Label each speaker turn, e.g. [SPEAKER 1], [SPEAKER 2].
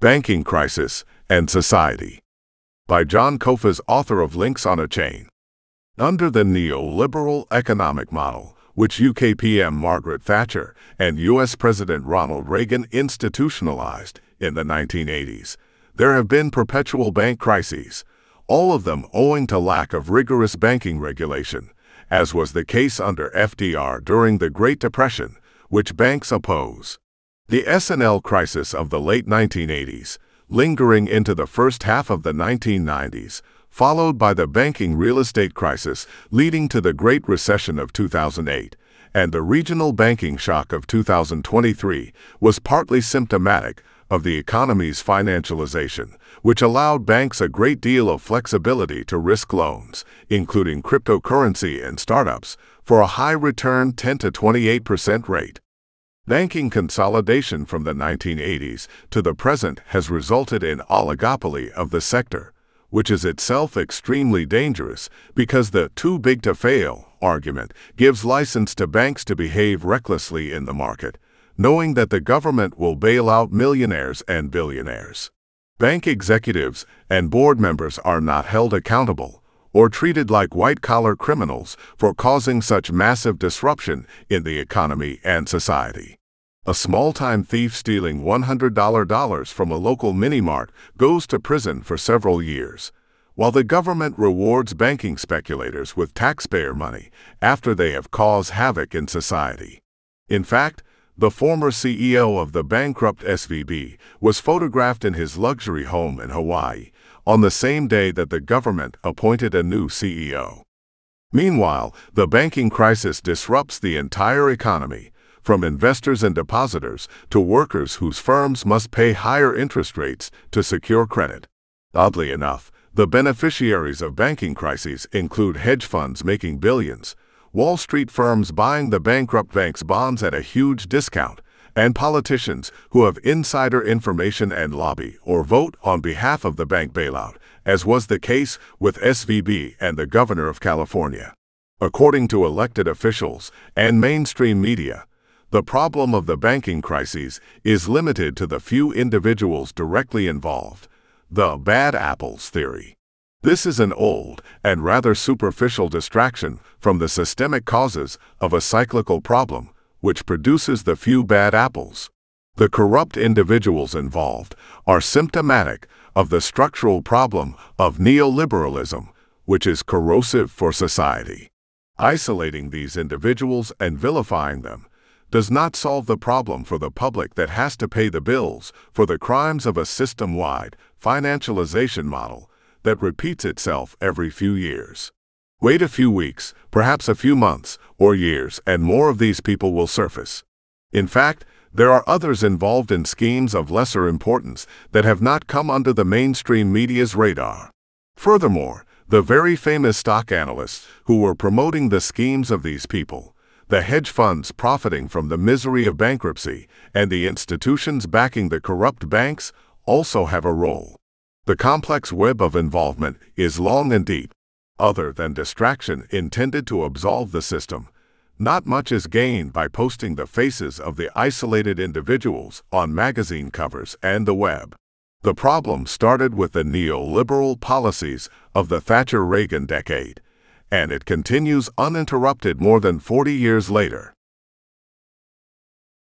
[SPEAKER 1] Banking Crisis and Society by Jon Kofas, author of Links on a Chain. Under the neoliberal economic model, which UK PM Margaret Thatcher and US President Ronald Reagan institutionalized in the 1980s, there have been perpetual bank crises, all of them owing to lack of rigorous banking regulation, as was the case under FDR during the Great Depression, which banks oppose. The S&L crisis of the late 1980s, lingering into the first half of the 1990s, followed by the banking real estate crisis leading to the Great Recession of 2008, and the regional banking shock of 2023 was partly symptomatic of the economy's financialization, which allowed banks a great deal of flexibility to risk loans, including cryptocurrency and startups, for a high return 10 to 28% rate. Banking consolidation from the 1980s to the present has resulted in oligopoly of the sector, which is itself extremely dangerous because the too big to fail argument gives license to banks to behave recklessly in the market, knowing that the government will bail out millionaires and billionaires. Bank executives and board members are not held accountable or treated like white-collar criminals for causing such massive disruption in the economy and society. A small-time thief stealing $100 from a local mini-mart goes to prison for several years, while the government rewards banking speculators with taxpayer money after they have caused havoc in society. In fact, the former CEO of the bankrupt SVB was photographed in his luxury home in Hawaii on the same day that the government appointed a new CEO. Meanwhile, the banking crisis disrupts the entire economy, from investors and depositors to workers whose firms must pay higher interest rates to secure credit. Oddly enough, the beneficiaries of banking crises include hedge funds making billions, Wall Street firms buying the bankrupt bank's bonds at a huge discount, and politicians who have insider information and lobby or vote on behalf of the bank bailout, as was the case with SVB and the governor of California. According to elected officials and mainstream media, the problem of the banking crises is limited to the few individuals directly involved, the bad apples theory. This is an old and rather superficial distraction from the systemic causes of a cyclical problem which produces the few bad apples. The corrupt individuals involved are symptomatic of the structural problem of neoliberalism, which is corrosive for society. Isolating these individuals and vilifying them does not solve the problem for the public that has to pay the bills for the crimes of a system-wide financialization model that repeats itself every few years. Wait a few weeks, perhaps a few months or years, and more of these people will surface. In fact, there are others involved in schemes of lesser importance that have not come under the mainstream media's radar. Furthermore, the very famous stock analysts who were promoting the schemes of these people the hedge funds profiting from the misery of bankruptcy, and the institutions backing the corrupt banks also have a role. The complex web of involvement is long and deep. Other than distraction intended to absolve the system, not much is gained by posting the faces of the isolated individuals on magazine covers and the web. The problem started with the neoliberal policies of the Thatcher-Reagan decade and it continues uninterrupted more than 40 years later.